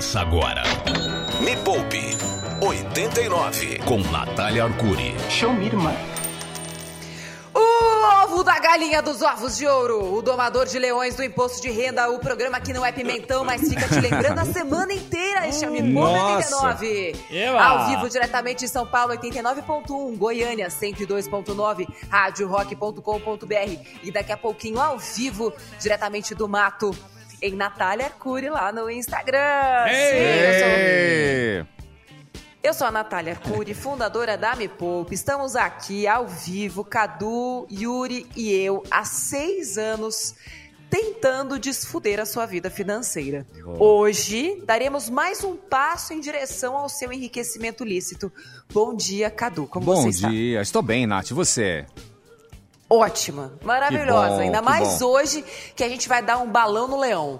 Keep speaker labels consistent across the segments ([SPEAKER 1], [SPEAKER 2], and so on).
[SPEAKER 1] Começa agora. Me Poupe 89 com Natália Arcuri.
[SPEAKER 2] Show me, irmã.
[SPEAKER 3] O ovo da galinha dos ovos de ouro, o domador de leões do imposto de renda, o programa que não é pimentão, mas fica te lembrando a semana inteira. Este é o Me Poupe 89.
[SPEAKER 4] Eba!
[SPEAKER 3] Ao vivo, diretamente de São Paulo, 89.1, Goiânia, 102.9, radiorock.com.br. E daqui a pouquinho, ao vivo, diretamente do mato, em Natália Arcuri, lá no Instagram. Sim, eu sou...
[SPEAKER 5] Ei!
[SPEAKER 3] Eu sou a Natália Arcuri, fundadora da Me Poupe. Estamos aqui ao vivo, Cadu, Yuri e eu, há seis anos, tentando desfuder a sua vida financeira. Hoje, daremos mais um passo em direção ao seu enriquecimento lícito. Bom dia, Cadu. Como
[SPEAKER 5] Bom
[SPEAKER 3] você está?
[SPEAKER 5] dia, estou bem, Nath. E você?
[SPEAKER 3] Ótima, maravilhosa.
[SPEAKER 5] Bom,
[SPEAKER 3] Ainda mais
[SPEAKER 5] bom.
[SPEAKER 3] hoje que a gente vai dar um balão no leão.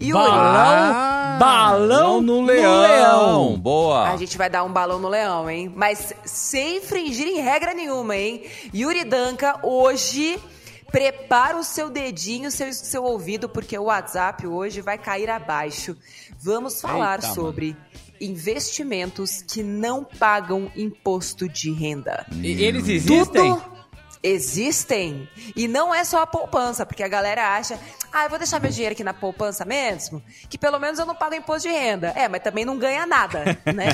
[SPEAKER 3] Yuri,
[SPEAKER 4] Balão, balão no leão.
[SPEAKER 5] Boa.
[SPEAKER 3] A gente vai dar um balão no leão, hein? Mas sem infringir em regra nenhuma, hein? Yuri Danca, hoje, prepara o seu dedinho, seu, seu ouvido, porque o WhatsApp hoje vai cair abaixo. Vamos falar
[SPEAKER 4] Eita,
[SPEAKER 3] sobre investimentos que não pagam imposto de renda.
[SPEAKER 4] E eles existem?
[SPEAKER 3] Tudo existem. E não é só a poupança, porque a galera acha, ah, eu vou deixar meu dinheiro aqui na poupança mesmo, que pelo menos eu não pago imposto de renda. É, mas também não ganha nada, né?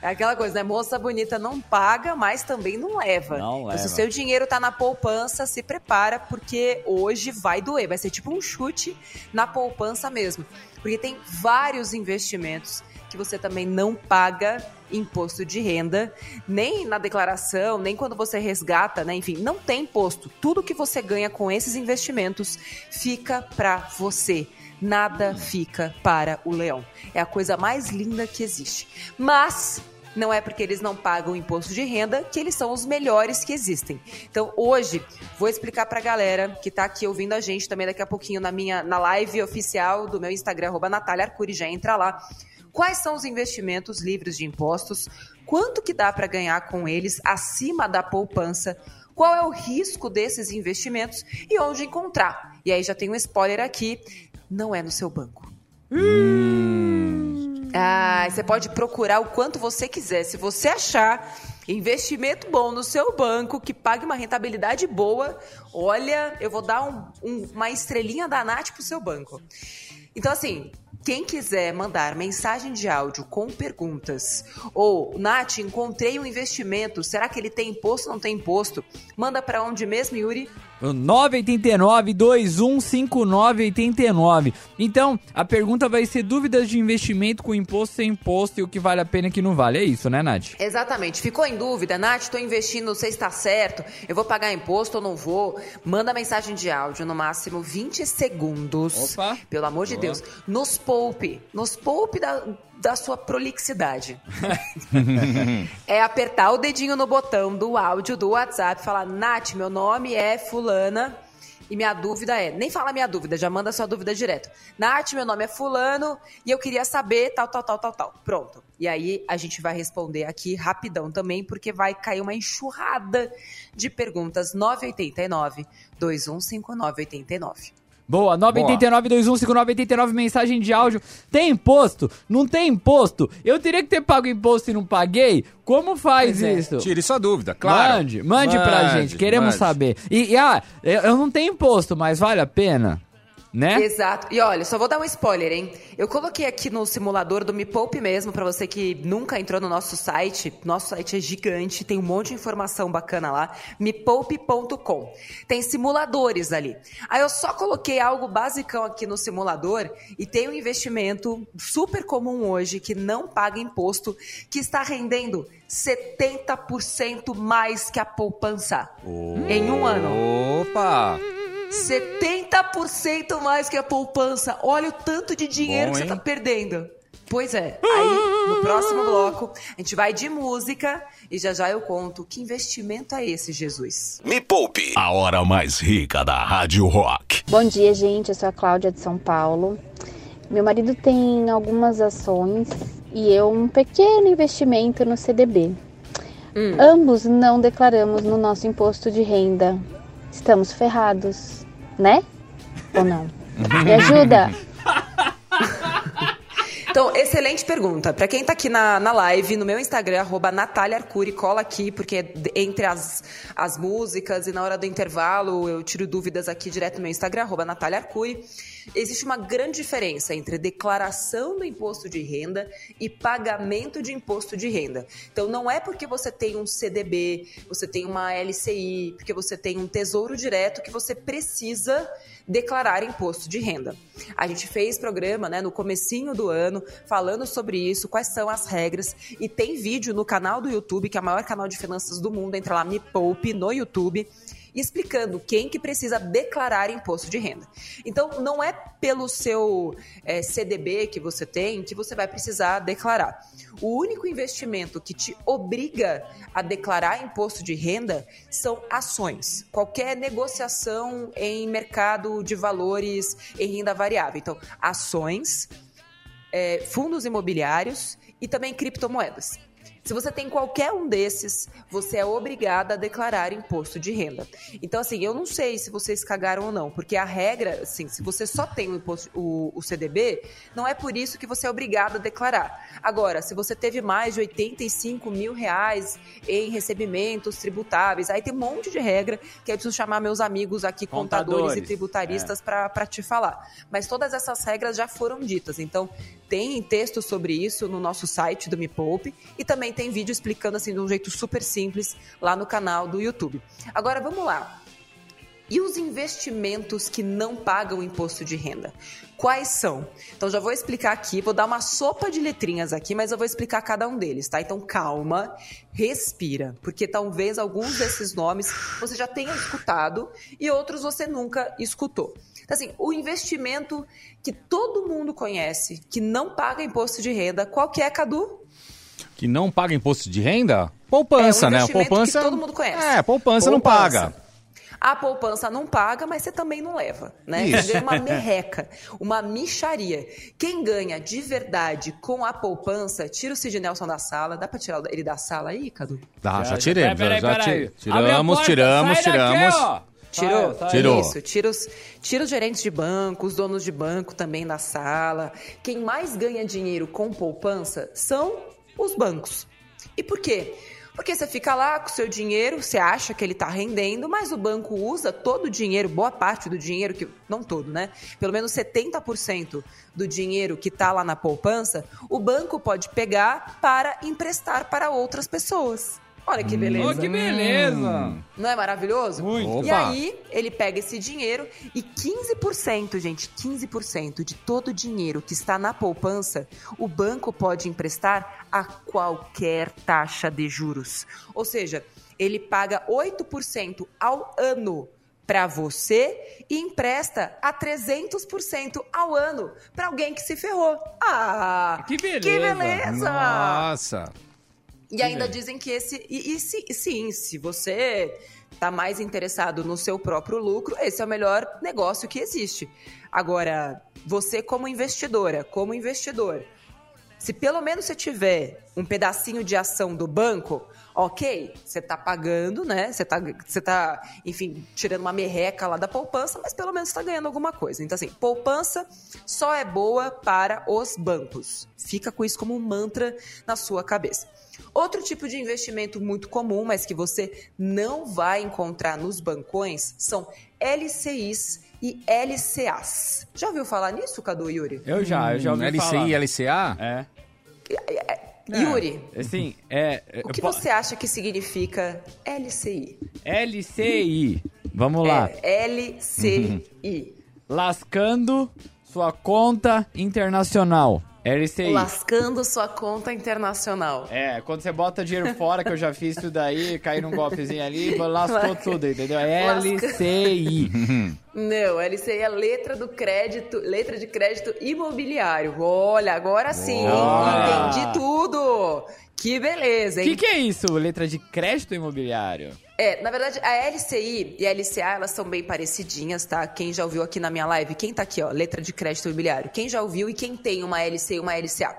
[SPEAKER 3] É aquela coisa, né? Moça bonita não paga, mas também não leva.
[SPEAKER 4] Não
[SPEAKER 3] Então, se o
[SPEAKER 4] leva.
[SPEAKER 3] seu dinheiro tá na poupança, se prepara, porque hoje vai doer. Vai ser tipo um chute na poupança mesmo. Porque tem vários investimentos que você também não paga imposto de renda, nem na declaração, nem quando você resgata, né? Enfim, não tem imposto. Tudo que você ganha com esses investimentos fica para você. Nada fica para o leão. É a coisa mais linda que existe. Mas não é porque eles não pagam imposto de renda que eles são os melhores que existem. Então, hoje, vou explicar pra galera que tá aqui ouvindo a gente também daqui a pouquinho na minha na live oficial do meu Instagram, arroba Natália Arcuri, já entra lá. Quais são os investimentos livres de impostos? Quanto que dá para ganhar com eles acima da poupança? Qual é o risco desses investimentos e onde encontrar? E aí já tem um spoiler aqui, não é no seu banco. Ah, você pode procurar o quanto você quiser. Se você achar investimento bom no seu banco, que pague uma rentabilidade boa, olha, eu vou dar um- um- uma estrelinha da Nath pro seu banco. Então, assim, quem quiser mandar mensagem de áudio com perguntas, ou, Nath, encontrei um investimento, será que ele tem imposto ou não tem imposto? Manda pra onde mesmo, Yuri?
[SPEAKER 4] O 989-2159-89. Então, a pergunta vai ser dúvidas de investimento com imposto sem imposto e o que vale a pena e o que não vale. É isso, né, Nath?
[SPEAKER 3] Exatamente. Ficou em dúvida? Nath, estou investindo, não sei se está certo, eu vou pagar imposto ou não vou? Manda mensagem de áudio, no máximo 20 segundos.
[SPEAKER 4] Opa.
[SPEAKER 3] Pelo amor de
[SPEAKER 4] Boa.
[SPEAKER 3] Deus. Nos poupe. Nos poupe da, da sua prolixidade. é apertar o dedinho no botão do áudio do WhatsApp falar, Nath, meu nome é fulana. E minha dúvida é, nem fala minha dúvida, já manda sua dúvida direto. Nath, meu nome é fulano e eu queria saber tal, tal, tal, tal, tal. Pronto. E aí a gente vai responder aqui rapidão também, porque vai cair uma enxurrada de perguntas. 989 215989.
[SPEAKER 4] Boa, 989-2159-89, mensagem de áudio. Tem imposto? Não tem imposto? Eu teria que ter pago imposto e não paguei? Como faz
[SPEAKER 3] é.
[SPEAKER 4] isso?
[SPEAKER 5] Tire sua dúvida, claro.
[SPEAKER 4] Mande, mande, pra
[SPEAKER 5] Mande,
[SPEAKER 4] gente, queremos
[SPEAKER 5] mande.
[SPEAKER 4] saber. E, e, ah, eu, eu não tenho imposto, mas vale a pena? Né?
[SPEAKER 3] Exato. E olha, só vou dar um spoiler, hein? Eu coloquei aqui no simulador do Me Poupe mesmo, pra você que nunca entrou no nosso site. Nosso site é gigante, tem um monte de informação bacana lá. mepoupe.com. Tem simuladores ali. Aí eu só coloquei algo basicão aqui no simulador e tem um investimento super comum hoje que não paga imposto, que está rendendo 70% mais que a poupança em um ano.
[SPEAKER 5] Opa!
[SPEAKER 3] 70% mais que a poupança. Olha o tanto de dinheiro
[SPEAKER 5] Bom,
[SPEAKER 3] que você
[SPEAKER 5] hein?
[SPEAKER 3] tá perdendo. Pois é. Aí, no próximo bloco, a gente vai de música e já já eu conto que investimento é esse, Jesus.
[SPEAKER 1] Me Poupe, a hora mais rica da Rádio Rock.
[SPEAKER 6] Bom dia, gente. Eu sou a Cláudia de São Paulo. Meu marido tem algumas ações e eu um pequeno investimento no CDB. Ambos não declaramos no nosso imposto de renda. Estamos ferrados, né? Ou não? Me ajuda?
[SPEAKER 3] Então, excelente pergunta. Para quem tá aqui na, na live, no meu Instagram, arroba Natália Arcuri, cola aqui, porque entre as, as músicas e na hora do intervalo eu tiro dúvidas aqui direto no meu Instagram, arroba Natália Arcuri. Existe uma grande diferença entre declaração do imposto de renda e pagamento de imposto de renda. Então, não é porque você tem um CDB, você tem uma LCI, porque você tem um tesouro direto que você precisa declarar imposto de renda. A gente fez programa né, no comecinho do ano falando sobre isso, quais são as regras, e tem vídeo no canal do YouTube, que é o maior canal de finanças do mundo, entra lá, Me Poupe, no YouTube, explicando quem que precisa declarar imposto de renda. Então, não é pelo seu é, CDB que você tem que você vai precisar declarar. O único investimento que te obriga a declarar imposto de renda são ações. Qualquer negociação em mercado de valores em renda variável. Então, ações, é, fundos imobiliários e também criptomoedas. Se você tem qualquer um desses, você é obrigada a declarar imposto de renda. Então, assim, eu não sei se vocês cagaram ou não, porque a regra, assim, se você só tem o, imposto, o, o CDB, não é por isso que você é obrigado a declarar. Agora, se você teve mais de 85 mil reais em recebimentos tributáveis, aí tem um monte de regra que eu preciso chamar meus amigos aqui, contadores, contadores e tributaristas, é. para te falar. Mas todas essas regras já foram ditas. Então, tem texto sobre isso no nosso site do Me Poupe e também tem vídeo explicando assim de um jeito super simples lá no canal do YouTube. Agora vamos lá. E os investimentos que não pagam imposto de renda? Quais são? Então já vou explicar aqui, vou dar uma sopa de letrinhas aqui, mas eu vou explicar cada um deles, tá? Então calma, respira, porque talvez alguns desses nomes você já tenha escutado e outros você nunca escutou. Então, assim, o investimento que todo mundo conhece, que não paga imposto de renda, qual que é, Cadu?
[SPEAKER 5] Que não paga imposto de renda? Poupança, é um
[SPEAKER 3] né?
[SPEAKER 5] Poupança.
[SPEAKER 3] Que todo mundo conhece.
[SPEAKER 5] É, poupança, poupança. não paga.
[SPEAKER 3] A poupança não paga, mas você também não leva, né? Isso. Você ganha uma merreca, uma micharia. Quem ganha de verdade com a poupança, tira o Sid Nelson da sala. Dá pra tirar ele da sala aí, Cadu?
[SPEAKER 5] Dá, já, já tirei. Peraí, já, peraí, tiramos, tiramos, tiramos. Daqui,
[SPEAKER 3] Tirou?
[SPEAKER 5] Sai, sai. Tirou.
[SPEAKER 3] Isso, tira os, tira os gerentes de banco, os donos de banco também da sala. Quem mais ganha dinheiro com poupança são os bancos. E por quê? Porque você fica lá com o seu dinheiro, você acha que ele está rendendo, mas o banco usa todo o dinheiro, boa parte do dinheiro, que não todo, né? Pelo menos 70% do dinheiro que está lá na poupança, o banco pode pegar para emprestar para outras pessoas. Olha que beleza.
[SPEAKER 4] Oh, que beleza.
[SPEAKER 3] Não é maravilhoso?
[SPEAKER 4] Muito.
[SPEAKER 3] E aí, ele pega esse dinheiro e 15%, gente, 15% de todo o dinheiro que está na poupança, o banco pode emprestar a qualquer taxa de juros. Ou seja, ele paga 8% ao ano para você e empresta a 300% ao ano para alguém que se ferrou. Ah,
[SPEAKER 4] que beleza.
[SPEAKER 3] Que beleza.
[SPEAKER 5] Nossa.
[SPEAKER 3] E ainda dizem que esse. E, e se, sim, se você está mais interessado no seu próprio lucro, esse é o melhor negócio que existe. Agora, você como investidora, como investidor, se pelo menos você tiver um pedacinho de ação do banco, ok, você está pagando, né? Você está, você tá, enfim, tirando uma merreca lá da poupança, mas pelo menos está ganhando alguma coisa. Então, assim, poupança só é boa para os bancos. Fica com isso como um mantra na sua cabeça. Outro tipo de investimento muito comum, mas que você não vai encontrar nos bancões, são LCIs e LCAs. Já ouviu falar nisso, Cadu Yuri?
[SPEAKER 4] Eu já, eu já ouvi
[SPEAKER 5] LCI
[SPEAKER 4] falar.
[SPEAKER 5] e LCA?
[SPEAKER 4] É.
[SPEAKER 3] É, Yuri,
[SPEAKER 4] Assim, é...
[SPEAKER 3] o que você acha que significa LCI?
[SPEAKER 4] LCI. Vamos lá.
[SPEAKER 3] É, LCI.
[SPEAKER 4] Lascando sua conta internacional. LCI.
[SPEAKER 3] Lascando sua conta internacional.
[SPEAKER 4] É, quando você bota dinheiro fora, que eu já fiz isso daí, cair num golpezinho ali, lascou tudo, entendeu? LCI.
[SPEAKER 3] Não, LCI é letra do crédito, letra de crédito imobiliário. Olha, agora sim,
[SPEAKER 4] Olha.
[SPEAKER 3] entendi tudo. Que beleza,
[SPEAKER 4] O
[SPEAKER 3] hein?
[SPEAKER 4] que, que é isso, letra de crédito imobiliário?
[SPEAKER 3] É, na verdade, a LCI e a LCA, elas são bem parecidinhas, tá? Quem já ouviu aqui na minha live, quem tá aqui, ó, letra de crédito imobiliário, quem já ouviu e quem tem uma LCI e uma LCA.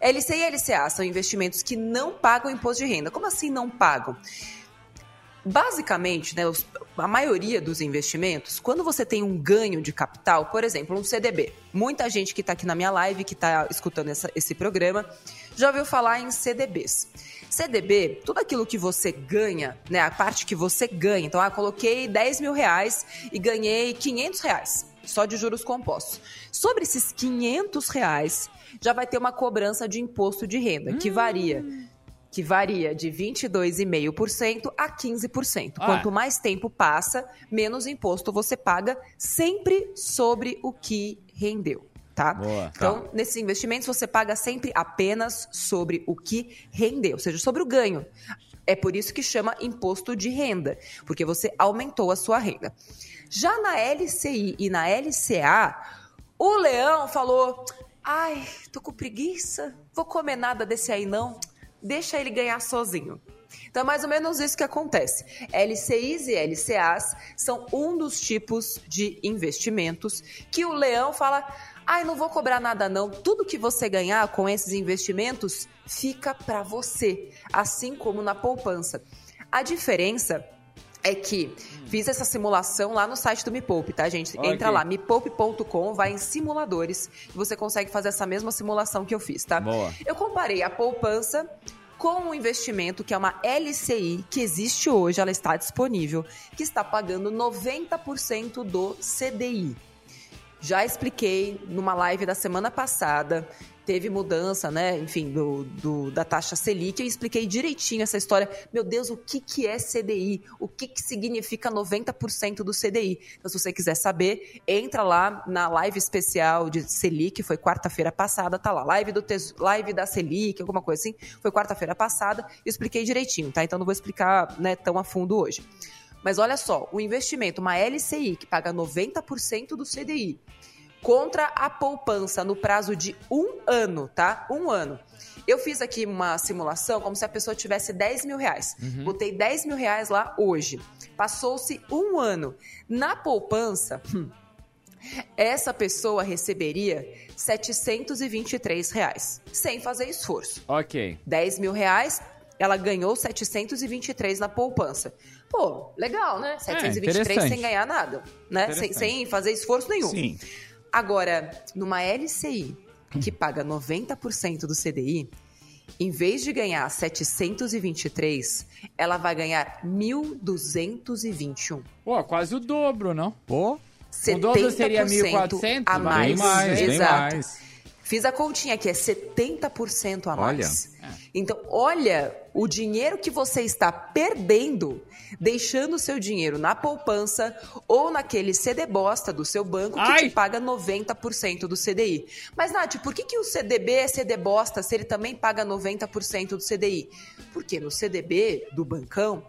[SPEAKER 3] LCI e LCA são investimentos que não pagam imposto de renda. Como assim não pagam? Basicamente, né, a maioria dos investimentos, quando você tem um ganho de capital, por exemplo, um CDB, muita gente que está aqui na minha live, que está escutando essa, esse programa, já ouviu falar em CDBs. CDB, tudo aquilo que você ganha, né, a parte que você ganha. Então, ah, coloquei 10 mil reais e ganhei 500 reais, só de juros compostos. Sobre esses 500 reais, já vai ter uma cobrança de imposto de renda, hum. que varia que varia de 22,5% a 15%. Ah. Quanto mais tempo passa, menos imposto você paga, sempre sobre o que rendeu. Tá? Boa, então, tá. nesses investimentos, você paga sempre apenas sobre o que rendeu, ou seja, sobre o ganho. É por isso que chama imposto de renda, porque você aumentou a sua renda. Já na LCI e na LCA, o Leão falou: ai, tô com preguiça, vou comer nada desse aí não deixa ele ganhar sozinho. Então é mais ou menos isso que acontece. LCIs e LCAs são um dos tipos de investimentos que o leão fala: ai, não vou cobrar nada não. Tudo que você ganhar com esses investimentos fica para você, assim como na poupança. A diferença é que fiz essa simulação lá no site do Me Poupe, tá, gente? Okay. Entra lá, mepoupe.com, vai em simuladores e você consegue fazer essa mesma simulação que eu fiz, tá?
[SPEAKER 4] Boa.
[SPEAKER 3] Eu comparei a poupança com um investimento que é uma LCI que existe hoje, ela está disponível, que está pagando 90% do CDI. Já expliquei numa live da semana passada teve mudança, né, enfim, do, do, da taxa Selic. Eu expliquei direitinho essa história. Meu Deus, o que, que é CDI? O que, que significa 90% do CDI? Então, se você quiser saber, entra lá na live especial de Selic, foi quarta-feira passada, tá lá, live, do live da Selic, alguma coisa assim, foi quarta-feira passada, eu expliquei direitinho, tá? Então não vou explicar né, tão a fundo hoje. Mas olha só, o investimento, uma LCI que paga 90% do CDI, contra a poupança no prazo de um ano, tá? Um ano. Eu fiz aqui uma simulação como se a pessoa tivesse 10 mil reais. Uhum. Botei 10 mil reais lá hoje. Passou-se um ano. Na poupança, essa pessoa receberia 723 reais, sem fazer esforço.
[SPEAKER 4] Ok.
[SPEAKER 3] 10 mil reais, ela ganhou 723 na poupança. Pô, legal, né? 723 é, sem ganhar nada, né? Sem, sem fazer esforço nenhum.
[SPEAKER 4] Sim.
[SPEAKER 3] Agora, numa LCI que paga 90% do CDI, em vez de ganhar 723, ela vai ganhar 1.221.
[SPEAKER 4] Pô, quase o dobro, não?
[SPEAKER 5] Pô.
[SPEAKER 3] O dobro seria 1.400? A mais. Bem mais, Exato. Bem mais. Fiz a continha aqui, é 70% a mais. Olha. Então, olha o dinheiro que você está perdendo deixando o seu dinheiro na poupança ou naquele CD bosta do seu banco que Ai. te paga 90% do CDI. Mas, Nath, por que, que o CDB é CD bosta se ele também paga 90% do CDI? Porque no CDB do bancão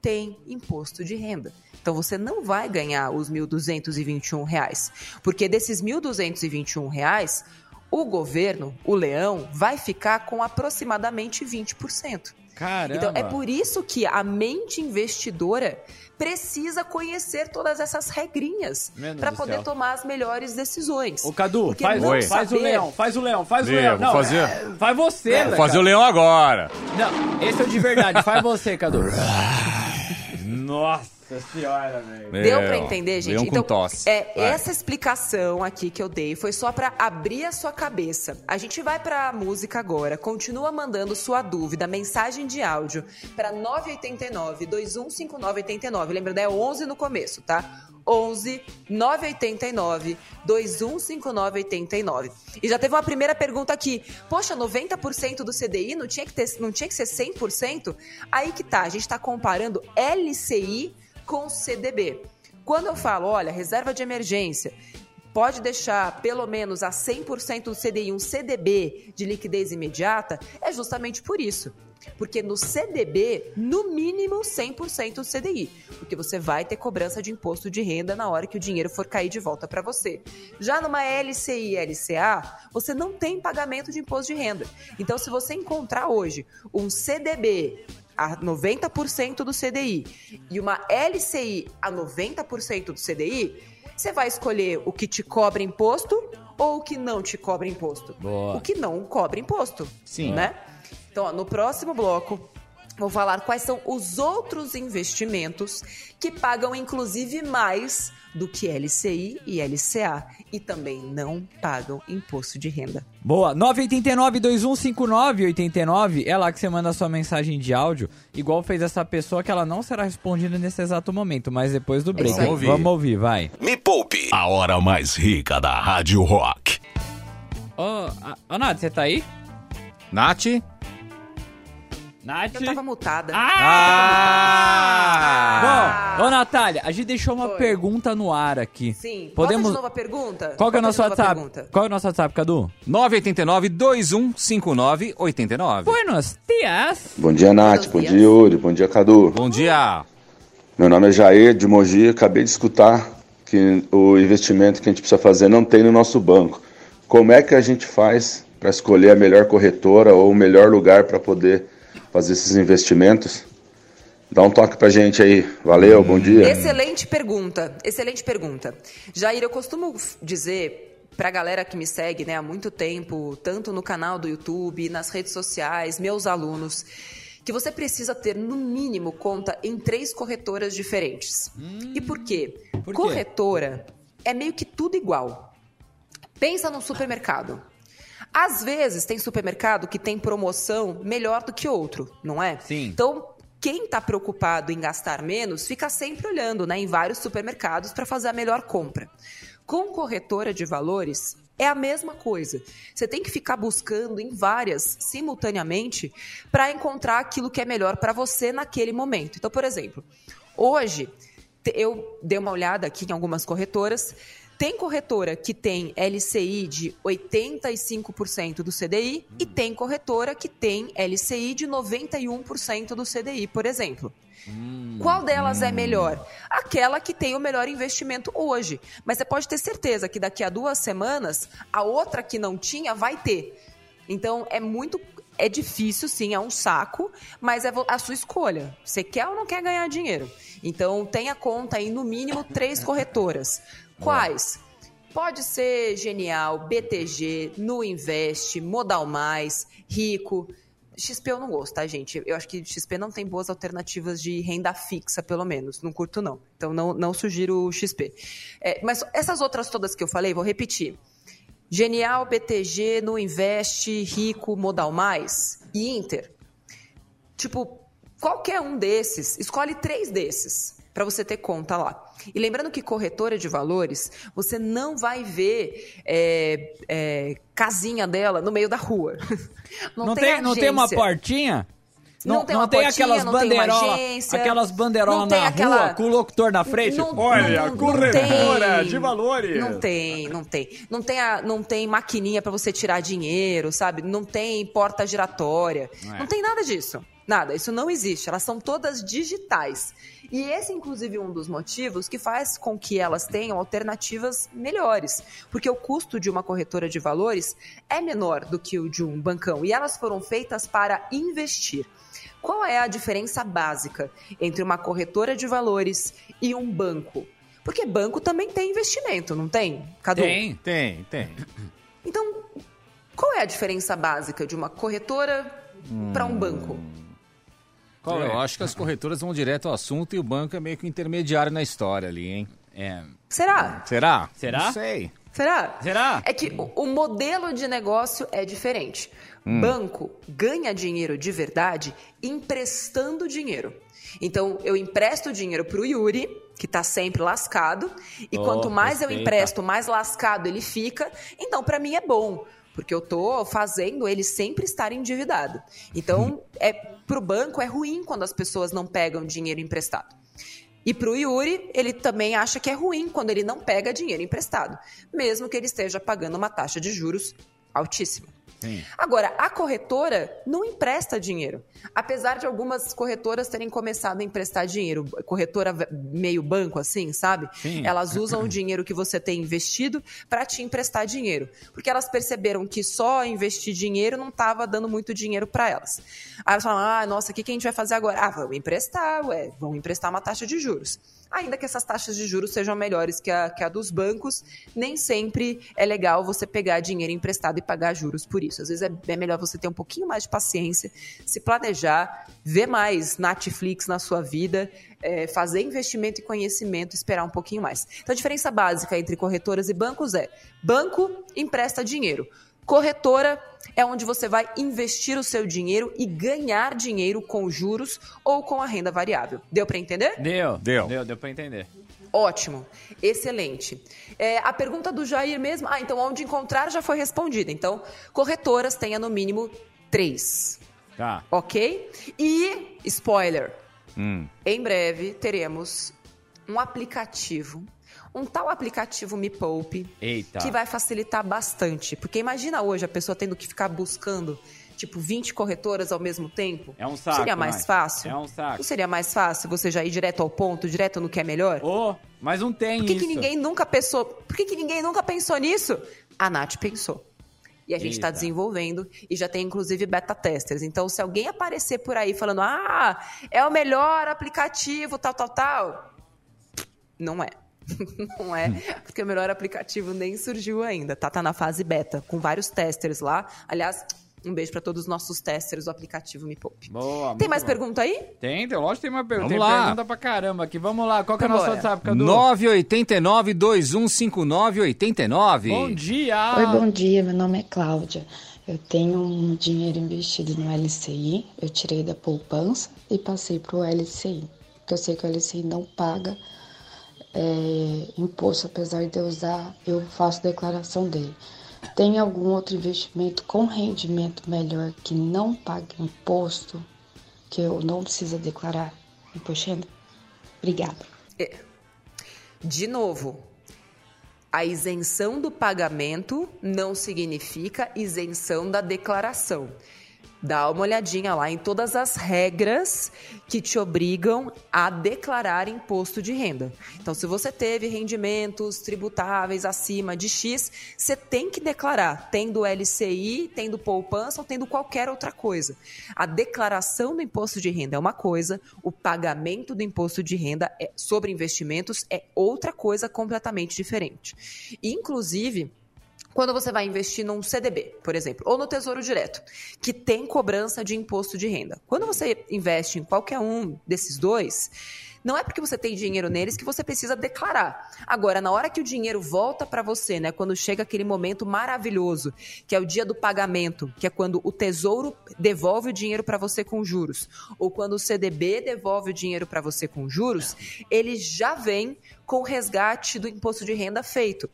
[SPEAKER 3] tem imposto de renda. Então você não vai ganhar os R$ 1.221, porque desses R$ 1.221, o governo, o leão, vai ficar com aproximadamente 20%.
[SPEAKER 4] Caramba.
[SPEAKER 3] Então é por isso que a mente investidora precisa conhecer todas essas regrinhas para poder céu. tomar as melhores decisões.
[SPEAKER 4] Ô Cadu, faz, Oi. faz saber... o leão, faz o leão, faz o leão.
[SPEAKER 5] Não, fazer...
[SPEAKER 4] É, faz você, é,
[SPEAKER 5] Vou fazer o leão agora.
[SPEAKER 4] Não, esse é o de verdade, faz você, Cadu. Nossa. Nossa senhora, velho.
[SPEAKER 3] Deu pra entender, gente?
[SPEAKER 5] então, tosse.
[SPEAKER 3] É, essa explicação aqui que eu dei foi só para abrir a sua cabeça. A gente vai pra música agora. Continua mandando sua dúvida, mensagem de áudio para 989 215989. Lembra, né? 11 no começo, tá? 11 989 215989. E já teve uma primeira pergunta aqui. Poxa, 90% do CDI não tinha que ter, não tinha que ser 100%? Aí que tá, a gente tá comparando LCI com CDB. Quando eu falo, olha, reserva de emergência, pode deixar pelo menos a 100% do CDI um CDB de liquidez imediata, é justamente por isso. Porque no CDB, no mínimo 100% do CDI, porque você vai ter cobrança de imposto de renda na hora que o dinheiro for cair de volta para você. Já numa LCI e LCA, você não tem pagamento de imposto de renda. Então, se você encontrar hoje um CDB a 90% do CDI e uma LCI a 90% do CDI, você vai escolher o que te cobra imposto ou o que não te cobra imposto?
[SPEAKER 4] Boa.
[SPEAKER 3] O que não cobra imposto. Sim. Né? Então, ó, no próximo bloco, Vou falar quais são os outros investimentos que pagam inclusive mais do que LCI e LCA e também não pagam imposto de renda.
[SPEAKER 4] Boa, 989-2159-89, é lá que você manda a sua mensagem de áudio, igual fez essa pessoa que ela não será respondida nesse exato momento, mas depois do break.
[SPEAKER 1] Vamos ouvir.
[SPEAKER 4] Vamos ouvir, vai.
[SPEAKER 1] Me Poupe, a hora mais rica da Rádio Rock.
[SPEAKER 4] Ô, oh, Nath, você tá aí?
[SPEAKER 5] Nath?
[SPEAKER 3] Nath? Eu tava mutada.
[SPEAKER 4] Ah! ah! Bom, ô Natália, a gente deixou uma Foi. pergunta no ar aqui.
[SPEAKER 3] Sim. Podemos... Bota de novo a pergunta.
[SPEAKER 4] Qual que é o nosso WhatsApp? Pergunta. Qual é o nosso WhatsApp, Cadu?
[SPEAKER 5] 989-2159-89.
[SPEAKER 4] Buenos dias.
[SPEAKER 2] Bom dia, Nath. Bom dia, Yuri. Bom dia, Cadu.
[SPEAKER 5] Bom dia.
[SPEAKER 2] Meu nome é Jair de Mogi. Acabei de escutar que o investimento que a gente precisa fazer não tem no nosso banco. Como é que a gente faz para escolher a melhor corretora ou o melhor lugar para poder fazer esses investimentos? Dá um toque pra gente aí. Valeu, bom dia.
[SPEAKER 3] Excelente pergunta. Excelente pergunta. Jair, eu costumo dizer pra galera que me segue né, há muito tempo, tanto no canal do YouTube, nas redes sociais, meus alunos, que você precisa ter, no mínimo, conta em três corretoras diferentes. Hum, e por quê? Por quê? Corretora é meio que tudo igual. Pensa num supermercado. Às vezes tem supermercado que tem promoção melhor do que outro, não é?
[SPEAKER 4] Sim.
[SPEAKER 3] Então, quem está preocupado em gastar menos fica sempre olhando né, em vários supermercados para fazer a melhor compra. Com corretora de valores, é a mesma coisa. Você tem que ficar buscando em várias simultaneamente para encontrar aquilo que é melhor para você naquele momento. Então, por exemplo, hoje eu dei uma olhada aqui em algumas corretoras. Tem corretora que tem LCI de 85% do CDI e tem corretora que tem LCI de 91% do CDI, por exemplo. Hum, Qual delas hum. é melhor? Aquela que tem o melhor investimento hoje. Mas você pode ter certeza que daqui a duas semanas, a outra que não tinha vai ter. Então é muito. É difícil, sim, é um saco, mas é a sua escolha. Você quer ou não quer ganhar dinheiro? Então tenha conta em no mínimo três corretoras. Quais? Pode ser Genial, BTG, Nu Invest, Modal Mais, Rico. XP eu não gosto, tá, gente? Eu acho que XP não tem boas alternativas de renda fixa, pelo menos. Não curto, não. Então, não, não sugiro o XP. É, mas essas outras todas que eu falei, vou repetir. Genial, BTG, No Invest, Rico, Modal Mais e Inter. Tipo, qualquer um desses, escolhe três desses para você ter conta lá. E lembrando que corretora de valores, você não vai ver é, é, casinha dela no meio da rua.
[SPEAKER 4] Não, não tem, tem não tem uma portinha? Não, não, tem, não tem aquelas bandeirolas, aquelas bandeirolas na aquela... rua com o locutor na frente.
[SPEAKER 5] Não, Olha, não, corretora de valores.
[SPEAKER 3] Não tem, não tem. Não tem, a, não tem maquininha para você tirar dinheiro, sabe? Não tem porta giratória. Não, é. não tem nada disso. Nada, isso não existe. Elas são todas digitais. E esse, inclusive, é um dos motivos que faz com que elas tenham alternativas melhores. Porque o custo de uma corretora de valores é menor do que o de um bancão. E elas foram feitas para investir. Qual é a diferença básica entre uma corretora de valores e um banco? Porque banco também tem investimento, não tem?
[SPEAKER 5] Cadu? Tem, tem, tem.
[SPEAKER 3] Então, qual é a diferença básica de uma corretora hum... para um banco?
[SPEAKER 5] Qual Eu é? acho que as corretoras vão direto ao assunto e o banco é meio que intermediário na história ali, hein?
[SPEAKER 3] É. Será?
[SPEAKER 5] Será?
[SPEAKER 4] Será?
[SPEAKER 5] Não sei.
[SPEAKER 3] Será?
[SPEAKER 4] Será?
[SPEAKER 3] É que o, o modelo de negócio é diferente. Hum. Banco ganha dinheiro de verdade emprestando dinheiro. Então, eu empresto dinheiro para o Yuri, que está sempre lascado, e oh, quanto mais respeita. eu empresto, mais lascado ele fica. Então, para mim é bom, porque eu estou fazendo ele sempre estar endividado. Então, é para o banco é ruim quando as pessoas não pegam dinheiro emprestado. E para o Yuri, ele também acha que é ruim quando ele não pega dinheiro emprestado, mesmo que ele esteja pagando uma taxa de juros altíssima. Sim. Agora, a corretora não empresta dinheiro. Apesar de algumas corretoras terem começado a emprestar dinheiro, corretora meio banco assim, sabe? Sim. Elas usam o dinheiro que você tem investido para te emprestar dinheiro, porque elas perceberam que só investir dinheiro não estava dando muito dinheiro para elas. Aí elas falam: "Ah, nossa, o que, que a gente vai fazer agora? Ah, vamos emprestar, ué, vamos emprestar uma taxa de juros." Ainda que essas taxas de juros sejam melhores que a, que a dos bancos, nem sempre é legal você pegar dinheiro emprestado e pagar juros por isso. Às vezes é, é melhor você ter um pouquinho mais de paciência, se planejar, ver mais Netflix na sua vida, é, fazer investimento e conhecimento, esperar um pouquinho mais. Então a diferença básica entre corretoras e bancos é: banco empresta dinheiro. Corretora é onde você vai investir o seu dinheiro e ganhar dinheiro com juros ou com a renda variável. Deu para entender?
[SPEAKER 4] Deu.
[SPEAKER 5] Deu.
[SPEAKER 4] Deu, deu pra entender.
[SPEAKER 3] Ótimo, excelente. É, a pergunta do Jair mesmo, ah, então onde encontrar já foi respondida. Então, corretoras tenha no mínimo três,
[SPEAKER 4] Tá.
[SPEAKER 3] ok? E, spoiler,
[SPEAKER 5] Hum.
[SPEAKER 3] em breve teremos um aplicativo, um tal aplicativo Me Poupe,
[SPEAKER 4] Eita.
[SPEAKER 3] que vai facilitar bastante. Porque imagina hoje a pessoa tendo que ficar buscando, tipo, 20 corretoras ao mesmo tempo.
[SPEAKER 4] É um saco,
[SPEAKER 3] Seria mais fácil?
[SPEAKER 4] É um saco.
[SPEAKER 3] Não seria mais fácil você já ir direto ao ponto, direto no que é melhor?
[SPEAKER 4] Ô, mas não tem
[SPEAKER 3] Por que,
[SPEAKER 4] isso.
[SPEAKER 3] que ninguém nunca pensou? Por que, que ninguém nunca pensou nisso? A Nath pensou. E a gente está desenvolvendo e já tem inclusive beta testers. Então, se alguém aparecer por aí falando, ah, é o melhor aplicativo, tal, tal, tal, não é. Não é, porque o melhor aplicativo nem surgiu ainda, tá? Tá na fase beta, com vários testers lá. Aliás, um beijo para todos os nossos testers do aplicativo Me Poupe.
[SPEAKER 4] Boa,
[SPEAKER 3] Tem mais
[SPEAKER 4] bom.
[SPEAKER 3] pergunta aí?
[SPEAKER 4] Tem, tem, lógico que tem uma pergunta.
[SPEAKER 5] Vamos
[SPEAKER 4] Tem
[SPEAKER 5] lá.
[SPEAKER 4] pergunta pra caramba aqui. Vamos lá, qual que é o nosso. WhatsApp, Cadu?
[SPEAKER 5] 989-2159-89.
[SPEAKER 4] Bom dia!
[SPEAKER 7] Oi, bom dia. Meu nome é Cláudia. Eu tenho um dinheiro investido no LCI. Eu tirei da poupança e passei para o LCI. Porque eu sei que o LCI não paga é, imposto, apesar de eu usar, eu faço declaração dele. Tem algum outro investimento com rendimento melhor que não pague imposto, que eu não precisa declarar imposto? Obrigada.
[SPEAKER 3] De novo, a isenção do pagamento não significa isenção da declaração. Dá uma olhadinha lá em todas as regras que te obrigam a declarar imposto de renda. Então, se você teve rendimentos tributáveis acima de X, você tem que declarar, tendo LCI, tendo poupança ou tendo qualquer outra coisa. A declaração do imposto de renda é uma coisa, o pagamento do imposto de renda é- sobre investimentos é outra coisa completamente diferente. Inclusive, quando você vai investir num CDB, por exemplo, ou no Tesouro Direto, que tem cobrança de imposto de renda. Quando você investe em qualquer um desses dois, não é porque você tem dinheiro neles que você precisa declarar. Agora, na hora que o dinheiro volta para você, né, quando chega aquele momento maravilhoso, que é o dia do pagamento, que é quando o Tesouro devolve o dinheiro para você com juros, ou quando o CDB devolve o dinheiro para você com juros, ele já vem com o resgate do imposto de renda feito.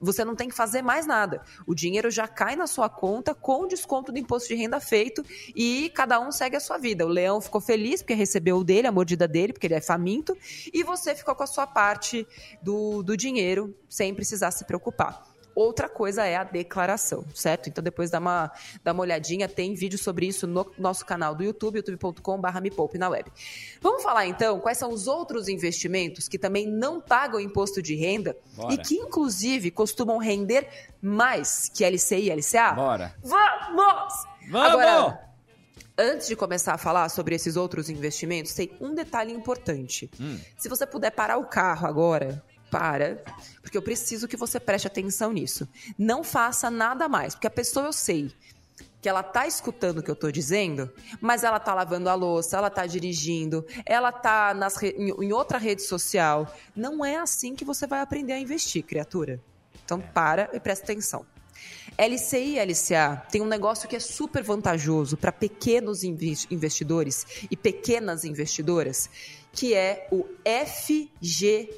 [SPEAKER 3] Você não tem que fazer mais nada. O dinheiro já cai na sua conta com o desconto do imposto de renda feito e cada um segue a sua vida. O leão ficou feliz porque recebeu o dele, a mordida dele, porque ele é e você ficou com a sua parte do, do dinheiro sem precisar se preocupar. Outra coisa é a declaração, certo? Então depois dá uma, dá uma olhadinha, tem vídeo sobre isso no nosso canal do YouTube, youtube.com.br me poupe na web. Vamos falar então quais são os outros investimentos que também não pagam imposto de renda
[SPEAKER 4] Bora.
[SPEAKER 3] e que inclusive costumam render mais que LCI e LCA?
[SPEAKER 4] Bora.
[SPEAKER 3] Vamos!
[SPEAKER 4] Vamos!
[SPEAKER 3] Agora, antes de começar a falar sobre esses outros investimentos, tem um detalhe importante.
[SPEAKER 4] Hum.
[SPEAKER 3] Se você puder parar o carro agora, para, porque eu preciso que você preste atenção nisso. Não faça nada mais, porque a pessoa eu sei que ela tá escutando o que eu tô dizendo, mas ela tá lavando a louça, ela tá dirigindo, ela tá nas re- em, outra rede social. Não é assim que você vai aprender a investir, criatura. Então para e presta atenção. LCI e LCA tem um negócio que é super vantajoso para pequenos inves- investidores e pequenas investidoras, que é o FGC.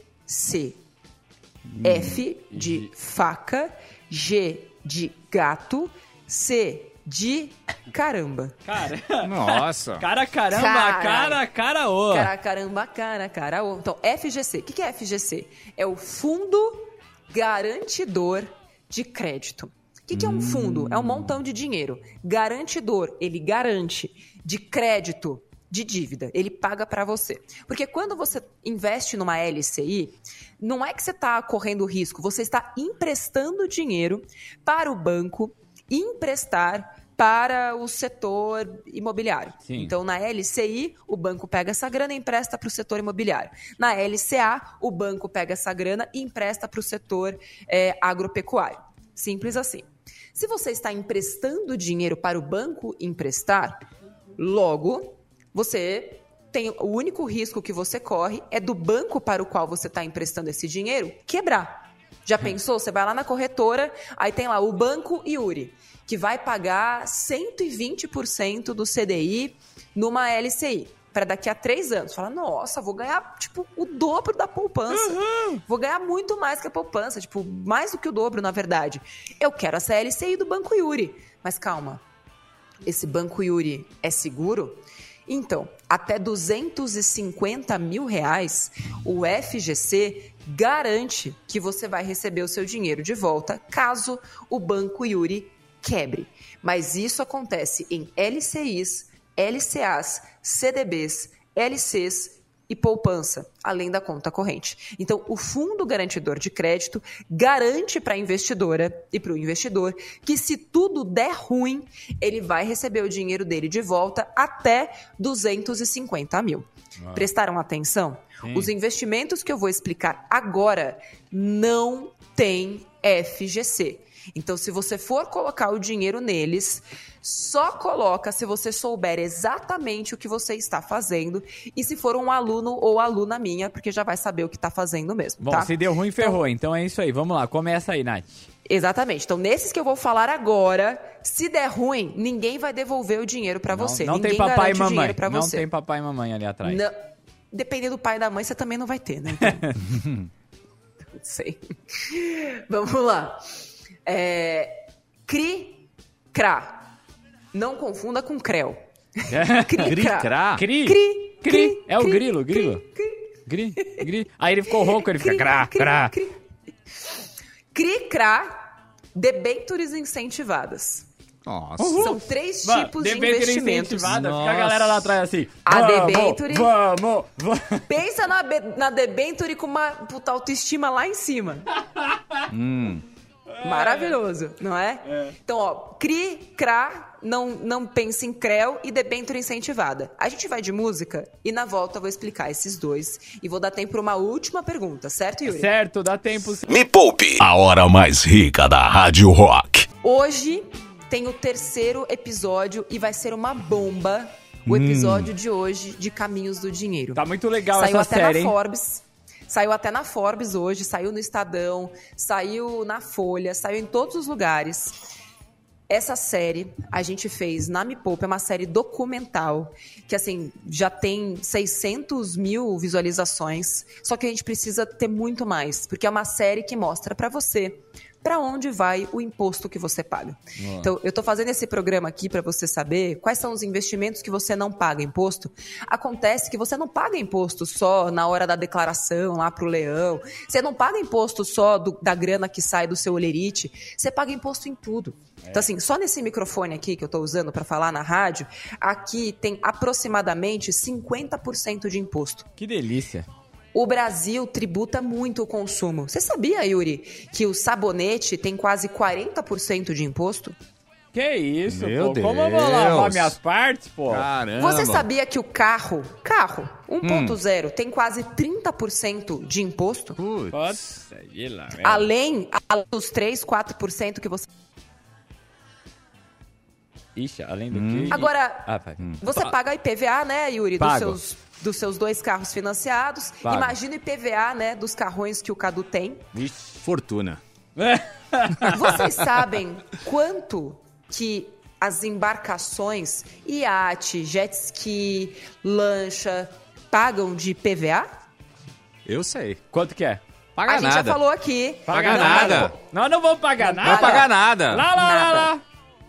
[SPEAKER 3] F de faca, G de gato, C de caramba.
[SPEAKER 4] Cara,
[SPEAKER 5] Nossa.
[SPEAKER 4] cara, caramba,
[SPEAKER 3] Cara.
[SPEAKER 4] cara, cara, ô.
[SPEAKER 3] Cara, caramba, cara, cara. ô. Então, FGC. O que que é FGC? É o Fundo Garantidor de Crédito. O que, que é um fundo? É um montão de dinheiro. Garantidor, ele garante de crédito, de dívida. Ele paga para você. Porque quando você investe numa LCI, não é que você está correndo risco, você está emprestando dinheiro para o banco emprestar para o setor imobiliário.
[SPEAKER 4] Sim.
[SPEAKER 3] Então, na LCI, o banco pega essa grana e empresta para o setor imobiliário. Na LCA, o banco pega essa grana e empresta para o setor é, agropecuário. Simples assim. Se você está emprestando dinheiro para o banco emprestar, logo você tem o único risco que você corre é do banco para o qual você está emprestando esse dinheiro quebrar. Já pensou? Você vai lá na corretora, aí tem lá o Banco Yuri, que vai pagar 120% do CDI numa LCI para daqui a três anos. Fala, nossa, vou ganhar, tipo, o dobro da poupança. Vou ganhar muito mais que a poupança, tipo, mais do que o dobro, na verdade. Eu quero essa LCI do Banco Yuri. Mas calma, esse Banco Yuri é seguro? Então, até 250 mil reais, o FGC garante que você vai receber o seu dinheiro de volta caso o Banco Yuri quebre. Mas isso acontece em LCIs, LCAs, CDBs, LCs e poupança, além da conta corrente. Então, o Fundo Garantidor de Crédito garante para a investidora e para o investidor que, se tudo der ruim, ele vai receber o dinheiro dele de volta até 250 mil. Prestaram atenção? Os investimentos que eu vou explicar agora não têm FGC. Então, se você for colocar o dinheiro neles, só coloca se você souber exatamente o que você está fazendo e se for um aluno ou aluna minha, porque já vai saber o que está fazendo mesmo,
[SPEAKER 4] Bom,
[SPEAKER 3] tá?
[SPEAKER 4] se deu ruim, ferrou. Então é isso aí. Vamos lá, começa aí, Nath.
[SPEAKER 3] Exatamente. Então, nesses que eu vou falar agora, se der ruim, ninguém vai devolver o dinheiro para você.
[SPEAKER 4] Não, tem papai e mamãe. Não tem papai e mamãe ali atrás.
[SPEAKER 3] Não- Dependendo do pai e da mãe, você também não vai ter, né? Então... não sei. Vamos lá. É... Cri, cra. Não confunda com creu. Cri, cra.
[SPEAKER 4] Cri.
[SPEAKER 3] Cri,
[SPEAKER 4] Cri. É o grilo,
[SPEAKER 3] cri,
[SPEAKER 4] grilo.
[SPEAKER 3] cri,
[SPEAKER 4] Gri, gri. Aí ele ficou rouco, ele fica crá,
[SPEAKER 3] cri,
[SPEAKER 4] crá.
[SPEAKER 3] cri. Cri, cra, debêntures incentivadas.
[SPEAKER 5] Nossa.
[SPEAKER 3] São três
[SPEAKER 4] Mano,
[SPEAKER 3] tipos de investimentos.
[SPEAKER 4] Fica a galera lá atrás assim.
[SPEAKER 3] A
[SPEAKER 4] vamos,
[SPEAKER 3] debênture-
[SPEAKER 4] Vamos, vamos.
[SPEAKER 3] Pensa na, na debenture com uma puta autoestima lá em cima. Maravilhoso, não é? Então, ó, CRI, CRA, não, não pense em CREL e debenture incentivada. A gente vai de música e na volta eu vou explicar esses dois. E vou dar tempo para uma última pergunta, certo, Yuri?
[SPEAKER 4] Certo, dá tempo. sim.
[SPEAKER 1] Me Poupe, a hora mais rica da Rádio Rock.
[SPEAKER 3] Hoje tem o terceiro episódio e vai ser uma bomba o episódio de hoje de Caminhos do Dinheiro.
[SPEAKER 4] Tá muito legal
[SPEAKER 3] saiu
[SPEAKER 4] essa
[SPEAKER 3] até
[SPEAKER 4] série,
[SPEAKER 3] na
[SPEAKER 4] hein?
[SPEAKER 3] Forbes. Saiu até na Forbes hoje, saiu no Estadão, saiu na Folha, saiu em todos os lugares. Essa série a gente fez na Me Poupa, é uma série documental, que assim, já tem 600 mil visualizações, só que a gente precisa ter muito mais, porque é uma série que mostra pra você pra onde vai o imposto que você paga. Então, eu tô fazendo esse programa aqui pra você saber quais são os investimentos que você não paga imposto. Acontece que você não paga imposto só na hora da declaração lá pro leão. Você não paga imposto só do- da grana que sai do seu olerite. Você paga imposto em tudo. Então, assim, só nesse microfone aqui que eu tô usando pra falar na rádio, aqui tem aproximadamente 50% de imposto.
[SPEAKER 4] Que delícia.
[SPEAKER 3] O Brasil tributa muito o consumo. Você sabia, Yuri, que o sabonete tem quase 40% de imposto?
[SPEAKER 4] Que isso,
[SPEAKER 5] Meu
[SPEAKER 4] pô. Como eu vou
[SPEAKER 5] Deus.
[SPEAKER 4] lavar minhas partes, pô?
[SPEAKER 5] Caramba.
[SPEAKER 3] Você sabia que o carro, carro 1.0, tem quase 30% de imposto?
[SPEAKER 5] Putz.
[SPEAKER 3] Além, além dos 3, 4% que você.
[SPEAKER 4] Ixi, além do que...
[SPEAKER 3] Agora,
[SPEAKER 4] Ah, vai.
[SPEAKER 3] você paga IPVA, né, Yuri, dos
[SPEAKER 4] Pago.
[SPEAKER 3] seus, dos seus dois carros financiados.
[SPEAKER 4] Pago.
[SPEAKER 3] Imagina o IPVA, né, dos carrões que o Cadu tem.
[SPEAKER 4] Vixe.
[SPEAKER 5] Fortuna.
[SPEAKER 3] Vocês sabem quanto que as embarcações, iate, jet ski, lancha, pagam de PVA?
[SPEAKER 5] Eu sei.
[SPEAKER 4] Quanto que é?
[SPEAKER 5] Paga
[SPEAKER 3] a gente
[SPEAKER 5] nada.
[SPEAKER 3] já falou aqui.
[SPEAKER 5] Paga
[SPEAKER 3] Não
[SPEAKER 5] nada.
[SPEAKER 4] Nós não vamos pagar
[SPEAKER 3] Não
[SPEAKER 4] nada.
[SPEAKER 5] Não pagar nada.
[SPEAKER 4] Lá, lá, lá,
[SPEAKER 3] Nada.
[SPEAKER 4] lá.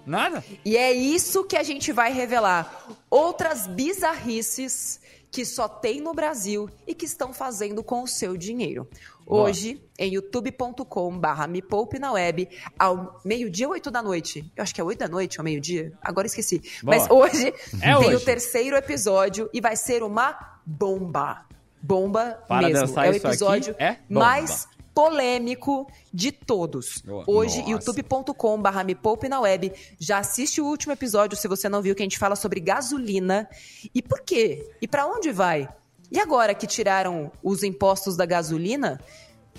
[SPEAKER 4] Nada?
[SPEAKER 3] E é isso que a gente vai revelar. Outras bizarrices que só tem no Brasil e que estão fazendo com o seu dinheiro. Hoje, em youtube.com barra me poupe na web, ao meio-dia, oito da noite. Eu acho que é oito da noite ou meio-dia, agora esqueci.
[SPEAKER 4] Boa.
[SPEAKER 3] Mas hoje
[SPEAKER 4] É
[SPEAKER 3] tem
[SPEAKER 4] hoje.
[SPEAKER 3] o terceiro episódio e vai ser uma bomba. Bomba
[SPEAKER 4] Para
[SPEAKER 3] mesmo. é o episódio
[SPEAKER 4] é
[SPEAKER 3] mais polêmico de todos. Hoje,
[SPEAKER 5] Nossa.
[SPEAKER 3] youtube.com barra me poupe na web. Já assiste o último episódio, se você não viu, que a gente fala sobre gasolina. E por quê? E pra onde vai? E agora que tiraram os impostos da gasolina,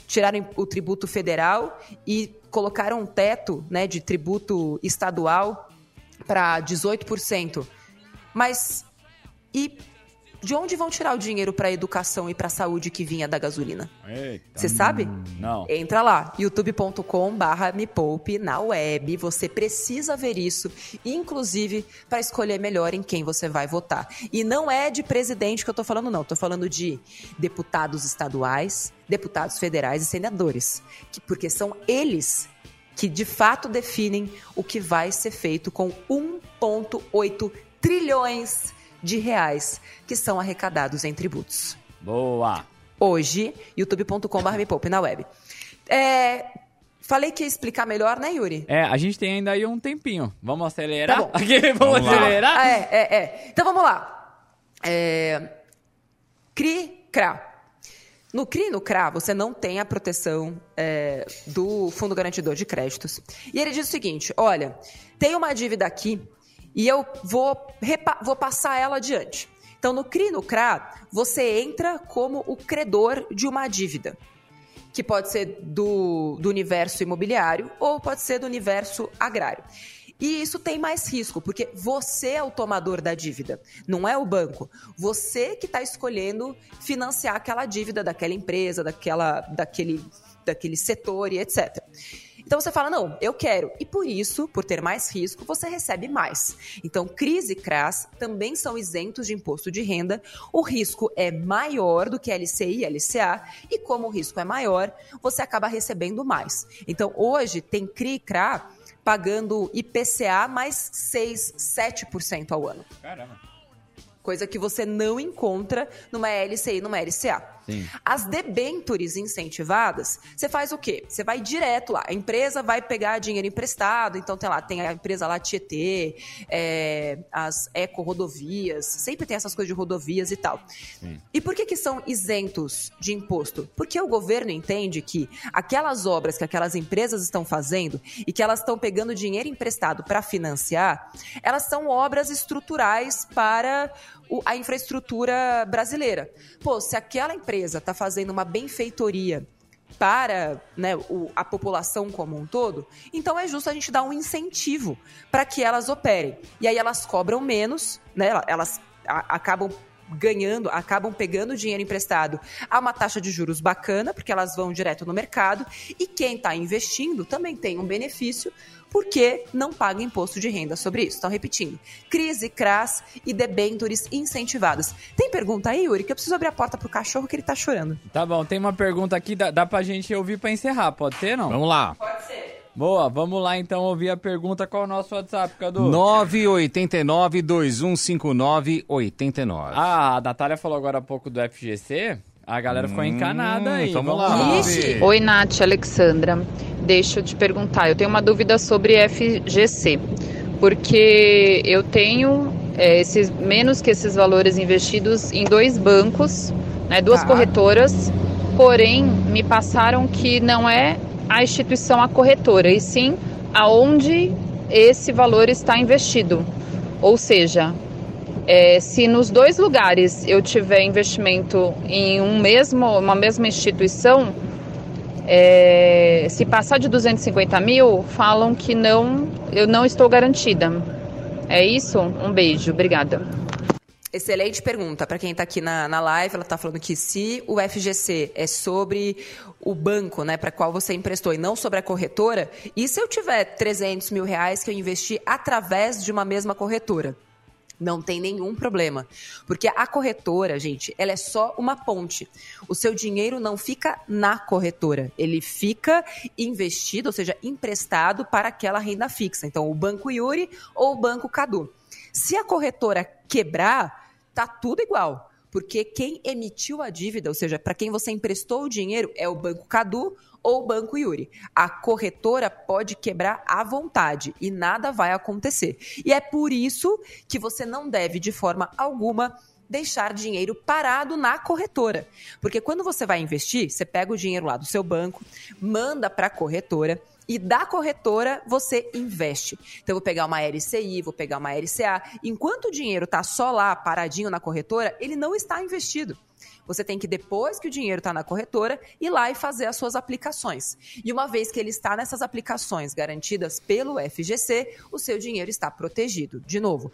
[SPEAKER 3] tiraram o tributo federal e colocaram um teto né, de tributo estadual para 18%. Mas e de onde vão tirar o dinheiro para educação e para saúde que vinha da gasolina? Você sabe?
[SPEAKER 4] Não.
[SPEAKER 3] Entra lá, youtube.com barra me poupe na web. Você precisa ver isso, inclusive para escolher melhor em quem você vai votar. E não é de presidente que eu tô falando, não. Tô falando de deputados estaduais, deputados federais e senadores. Que, porque são eles que de fato definem o que vai ser feito com 1,8 trilhões de reais que são arrecadados em tributos
[SPEAKER 4] Boa.
[SPEAKER 3] hoje, youtube.com.br me poupe na web. É, falei que ia explicar melhor, né, Yuri?
[SPEAKER 4] É, a gente tem ainda aí um tempinho. Vamos acelerar?
[SPEAKER 3] Tá bom.
[SPEAKER 4] Aqui, vamos,
[SPEAKER 5] Vamos
[SPEAKER 4] acelerar?
[SPEAKER 3] Ah, é, é, é. Então vamos lá. É, CRI, CRA. No CRI e no CRA, você não tem a proteção é, do Fundo Garantidor de Créditos. E ele diz o seguinte: olha, tem uma dívida aqui e eu vou, vou passar ela adiante. Então, no CRI no CRA, você entra como o credor de uma dívida que pode ser do, do universo imobiliário ou pode ser do universo agrário. E isso tem mais risco, porque você é o tomador da dívida, não é o banco. Você que está escolhendo financiar aquela dívida daquela empresa, daquela, daquele, daquele setor e etc. Então você fala, não, eu quero. E por isso, por ter mais risco, você recebe mais. Então, CRIS e CRAS também são isentos de imposto de renda. O risco é maior do que LCI e LCA. E como o risco é maior, você acaba recebendo mais. Então, hoje, tem CRI e CRA pagando IPCA mais 6, 7% ao ano.
[SPEAKER 4] Caramba.
[SPEAKER 3] Coisa que você não encontra numa LCI e numa LCA.
[SPEAKER 4] Sim.
[SPEAKER 3] As debentures incentivadas, você faz o quê? Você vai direto lá. A empresa vai pegar dinheiro emprestado, então tem lá, tem a empresa lá Tietê, é, as eco-rodovias, sempre tem essas coisas de rodovias e tal. E por que, que são isentos de imposto? Porque o governo entende que aquelas obras que aquelas empresas estão fazendo e que elas estão pegando dinheiro emprestado para financiar, elas são obras estruturais para a infraestrutura brasileira. Pô, se aquela empresa está fazendo uma benfeitoria para né, o- a população como um todo, então é justo a gente dar um incentivo para que elas operem. E aí elas cobram menos, né, elas a- acabam ganhando, acabam pegando dinheiro emprestado a uma taxa de juros bacana, porque elas vão direto no mercado, e quem está investindo também tem um benefício, porque não paga imposto de renda sobre isso. Então, repetindo, crise, CRAS e debentures incentivadas. Tem pergunta aí, Yuri, que eu preciso abrir a porta pro cachorro que ele tá chorando.
[SPEAKER 4] Tá bom, tem uma pergunta aqui, dá, dá pra gente ouvir pra encerrar, pode ser, não?
[SPEAKER 5] Vamos lá.
[SPEAKER 4] Boa, vamos lá então ouvir a pergunta. Qual é o nosso WhatsApp, Cadu?
[SPEAKER 5] 989-2159-89.
[SPEAKER 4] Ah, a Natália falou agora há pouco do FGC. A galera ficou encanada aí.
[SPEAKER 5] vamos
[SPEAKER 4] Vamos
[SPEAKER 5] lá.
[SPEAKER 4] lá.
[SPEAKER 3] Ixi.
[SPEAKER 8] Oi, Nath, Alexandra. Deixa eu te perguntar. Eu tenho uma dúvida sobre FGC, porque eu tenho é, esses menos que esses valores investidos em dois bancos, né, duas
[SPEAKER 3] Tá.
[SPEAKER 8] corretoras, porém me passaram que não é a instituição a corretora, e sim aonde esse valor está investido. Ou seja, é, se nos dois lugares eu tiver investimento em um mesmo, uma mesma instituição, é, se passar de 250 mil, falam que não, eu não estou garantida. É isso? Um beijo, obrigada.
[SPEAKER 3] Excelente pergunta. Para quem está aqui na, na live, ela está falando que se o FGC é sobre o banco, né, para qual você emprestou e não sobre a corretora, e se eu tiver 300 mil reais que eu investi através de uma mesma corretora? Não tem nenhum problema. Porque a corretora, gente, ela é só uma ponte. O seu dinheiro não fica na corretora. Ele fica investido, ou seja, emprestado para aquela renda fixa. Então, o Banco Yuri ou o Banco Cadu. Se a corretora quebrar, tá tudo igual. Porque quem emitiu a dívida, ou seja, para quem você emprestou o dinheiro, é o Banco Cadu ou o Banco Yuri. A corretora pode quebrar à vontade e nada vai acontecer. E é por isso que você não deve, de forma alguma, deixar dinheiro parado na corretora. Porque quando você vai investir, você pega o dinheiro lá do seu banco, manda para a corretora e da corretora você investe. Então eu vou pegar uma LCI, vou pegar uma LCA. Enquanto o dinheiro está só lá paradinho na corretora, ele não está investido. Você tem que, depois que o dinheiro está na corretora, ir lá e fazer as suas aplicações. E uma vez que ele está nessas aplicações garantidas pelo FGC, o seu dinheiro está protegido. De novo,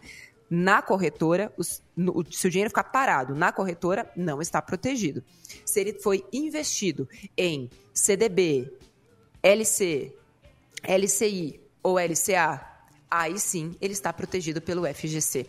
[SPEAKER 3] na corretora, os, no, se o dinheiro ficar parado na corretora, não está protegido. Se ele foi investido em CDB, LC, LCI ou LCA, aí sim ele está protegido pelo FGC.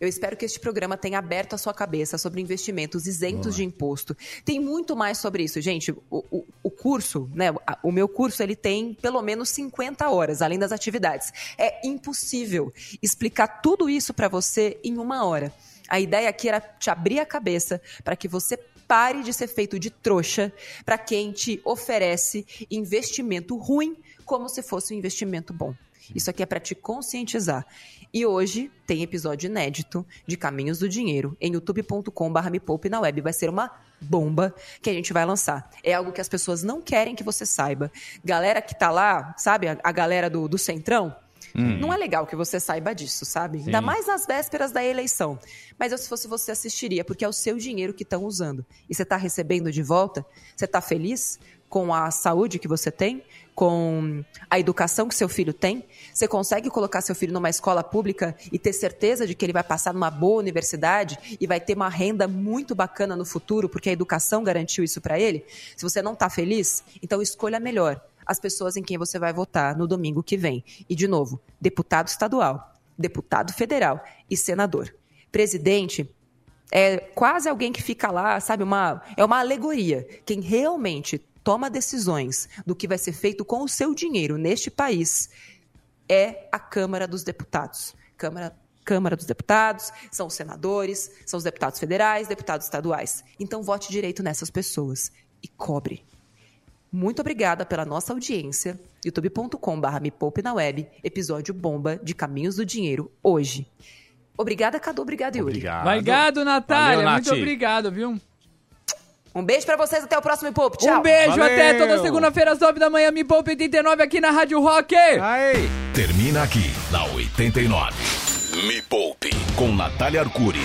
[SPEAKER 3] Eu espero que este programa tenha aberto a sua cabeça sobre investimentos isentos Boa. de imposto. Tem muito mais sobre isso, gente. O, o, o, curso, né? O meu curso, ele tem pelo menos 50 horas, além das atividades. É impossível explicar tudo isso para você em uma hora. A ideia aqui era te abrir a cabeça para que você pare de ser feito de trouxa para quem te oferece investimento ruim como se fosse um investimento bom. Isso aqui é para te conscientizar. E hoje tem episódio inédito de Caminhos do Dinheiro em youtube.com.br me poupe na web. Vai ser uma bomba que a gente vai lançar. É algo que as pessoas não querem que você saiba. Galera que tá lá, sabe, a, a galera do, do Centrão, Hum. Não é legal que você saiba disso, sabe? Sim. Ainda mais nas vésperas da eleição. Mas eu, se fosse você, assistiria, porque é o seu dinheiro que estão usando. E você está recebendo de volta? Você está feliz com a saúde que você tem? com a educação que seu filho tem? Você consegue colocar seu filho numa escola pública e ter certeza de que ele vai passar numa boa universidade e vai ter uma renda muito bacana no futuro, porque a educação garantiu isso para ele? Se você não está feliz, então escolha melhor as pessoas em quem você vai votar no domingo que vem. E, de novo, deputado estadual, deputado federal e senador. Presidente é quase alguém que fica lá, sabe, uma, é uma alegoria. Quem realmente toma decisões do que vai ser feito com o seu dinheiro neste país é a Câmara dos Deputados. Câmara Câmara dos Deputados, são os senadores, são os deputados federais, deputados estaduais. Então vote direito nessas pessoas e cobre. Muito obrigada pela nossa audiência. youtube.com.br me poupe na web, episódio bomba de Caminhos do Dinheiro, hoje. Obrigada, Cadu. Obrigado, Yuri.
[SPEAKER 4] Obrigado, obrigado Natália. Valeu, Muito obrigado, viu?
[SPEAKER 3] Um beijo pra vocês, até o próximo Me Poupe. Tchau.
[SPEAKER 4] Um beijo, Valeu. até toda segunda-feira às 9 da manhã, Me Poupe 89 aqui na Rádio Rock.
[SPEAKER 1] Aí. Termina aqui, na 89. Me Poupe, com Natália Arcuri.